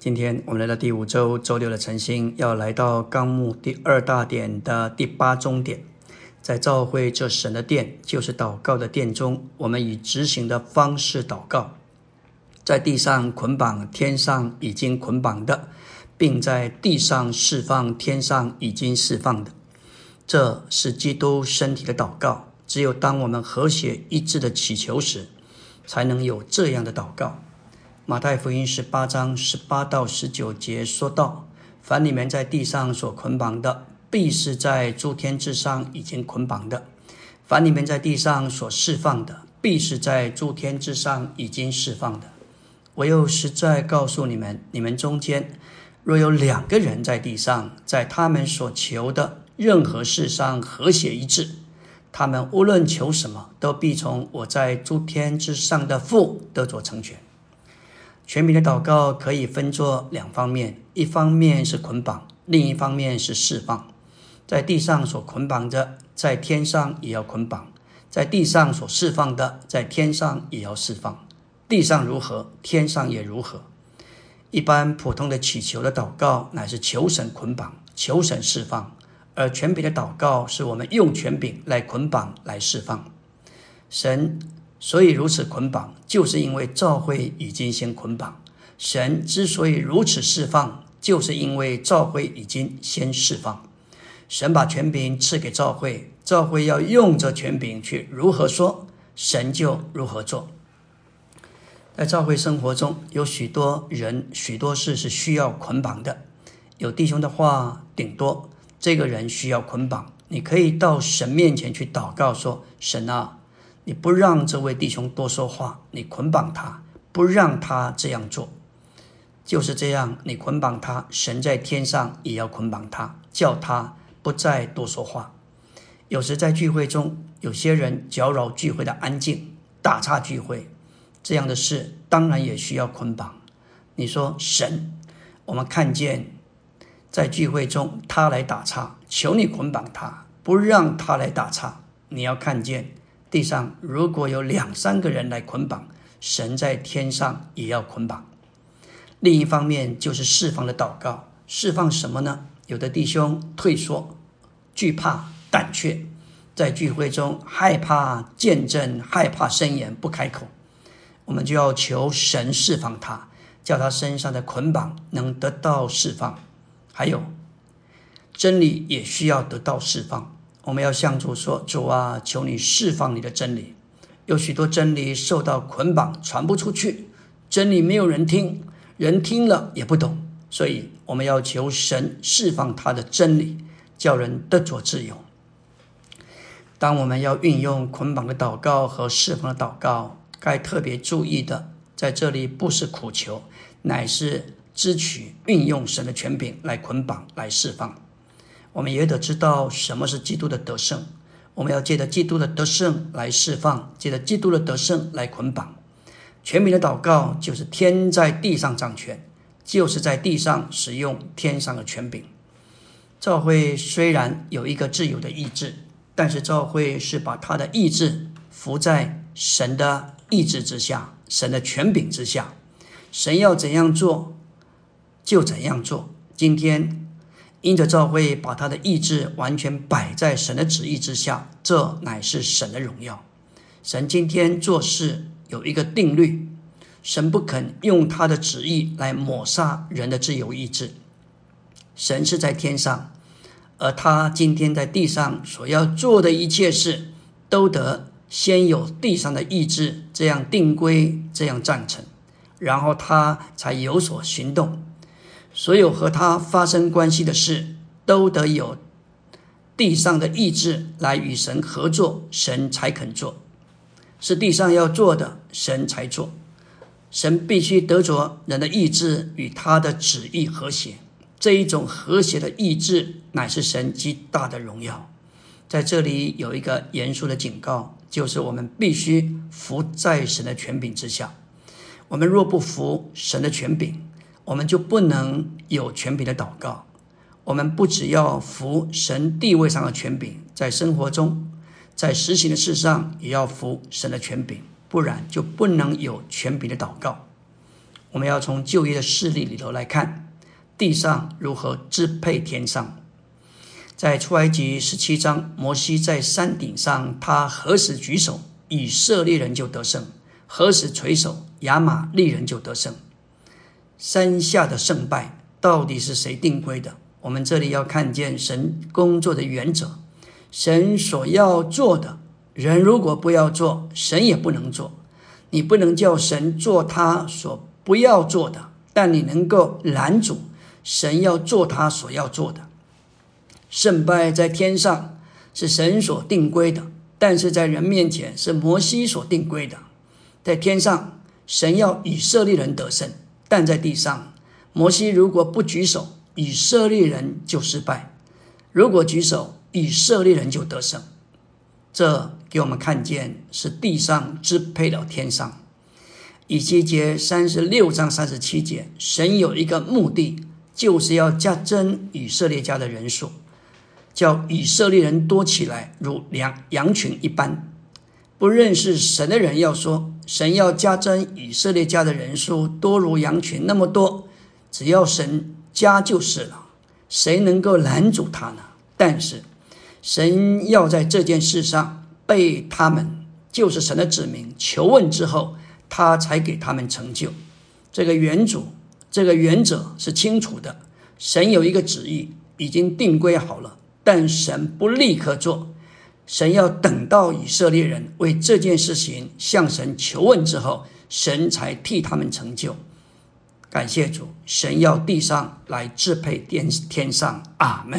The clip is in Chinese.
今天我们来到第五周周六的晨星，要来到纲目第二大点的第八中点，在召会这神的殿，就是祷告的殿中，我们以执行的方式祷告，在地上捆绑天上已经捆绑的，并在地上释放天上已经释放的，这是基督身体的祷告。只有当我们和谐一致的祈求时，才能有这样的祷告。马太福音十八章十八到十九节说道：“凡你们在地上所捆绑的，必是在诸天之上已经捆绑的；凡你们在地上所释放的，必是在诸天之上已经释放的。我又实在告诉你们：你们中间若有两个人在地上，在他们所求的任何事上和谐一致。”他们无论求什么，都必从我在诸天之上的父得着成全。全民的祷告可以分作两方面：一方面是捆绑，另一方面是释放。在地上所捆绑着，在天上也要捆绑；在地上所释放的，在天上也要释放。地上如何，天上也如何。一般普通的祈求的祷告，乃是求神捆绑，求神释放。而权柄的祷告是我们用权柄来捆绑、来释放神，所以如此捆绑，就是因为教会已经先捆绑。神之所以如此释放，就是因为教会已经先释放。神把权柄赐给教会，教会要用这权柄去如何说，神就如何做。在教会生活中，有许多人、许多事是需要捆绑的。有弟兄的话，顶多。这个人需要捆绑，你可以到神面前去祷告，说：“神啊，你不让这位弟兄多说话，你捆绑他，不让他这样做。就是这样，你捆绑他，神在天上也要捆绑他，叫他不再多说话。有时在聚会中，有些人搅扰聚会的安静，打岔聚会，这样的事当然也需要捆绑。你说神，我们看见。”在聚会中，他来打岔，求你捆绑他，不让他来打岔。你要看见地上如果有两三个人来捆绑，神在天上也要捆绑。另一方面就是释放的祷告，释放什么呢？有的弟兄退缩、惧怕、胆怯，在聚会中害怕见证、害怕伸言不开口，我们就要求神释放他，叫他身上的捆绑能得到释放。还有，真理也需要得到释放。我们要向主说：“主啊，求你释放你的真理。有许多真理受到捆绑，传不出去。真理没有人听，人听了也不懂。所以我们要求神释放他的真理，叫人得着自由。当我们要运用捆绑的祷告和释放的祷告，该特别注意的，在这里不是苦求，乃是。支取运用神的权柄来捆绑、来释放，我们也得知道什么是基督的得胜。我们要借着基督的得胜来释放，借着基督的得胜来捆绑。权柄的祷告就是天在地上掌权，就是在地上使用天上的权柄。教会虽然有一个自由的意志，但是教会是把他的意志服在神的意志之下，神的权柄之下。神要怎样做？就怎样做。今天，因着教会把他的意志完全摆在神的旨意之下，这乃是神的荣耀。神今天做事有一个定律，神不肯用他的旨意来抹杀人的自由意志。神是在天上，而他今天在地上所要做的一切事，都得先有地上的意志这样定规，这样赞成，然后他才有所行动。所有和他发生关系的事，都得有地上的意志来与神合作，神才肯做；是地上要做的，神才做。神必须得着人的意志与他的旨意和谐，这一种和谐的意志，乃是神极大的荣耀。在这里有一个严肃的警告，就是我们必须服在神的权柄之下。我们若不服神的权柄，我们就不能有权柄的祷告。我们不只要服神地位上的权柄，在生活中，在实行的事上也要服神的权柄，不然就不能有权柄的祷告。我们要从旧约的事例里头来看，地上如何支配天上。在出埃及十七章，摩西在山顶上，他何时举手，以色列人就得胜；何时垂手，亚玛利人就得胜。山下的胜败到底是谁定规的？我们这里要看见神工作的原则，神所要做的人如果不要做，神也不能做。你不能叫神做他所不要做的，但你能够拦阻神要做他所要做的。胜败在天上是神所定规的，但是在人面前是摩西所定规的。在天上，神要以色列人得胜；但在地上，摩西如果不举手，以色列人就失败；如果举手，以色列人就得胜。这给我们看见是地上支配了天上。以西结三十六章三十七节，神有一个目的，就是要加增以色列家的人数。叫以色列人多起来，如羊羊群一般。不认识神的人要说，神要加增以色列家的人数，多如羊群那么多，只要神加就是了。谁能够拦阻他呢？但是神要在这件事上被他们，就是神的子民求问之后，他才给他们成就。这个原主，这个原则是清楚的。神有一个旨意，已经定规好了。但神不立刻做，神要等到以色列人为这件事情向神求问之后，神才替他们成就。感谢主，神要地上来支配天天上，阿门。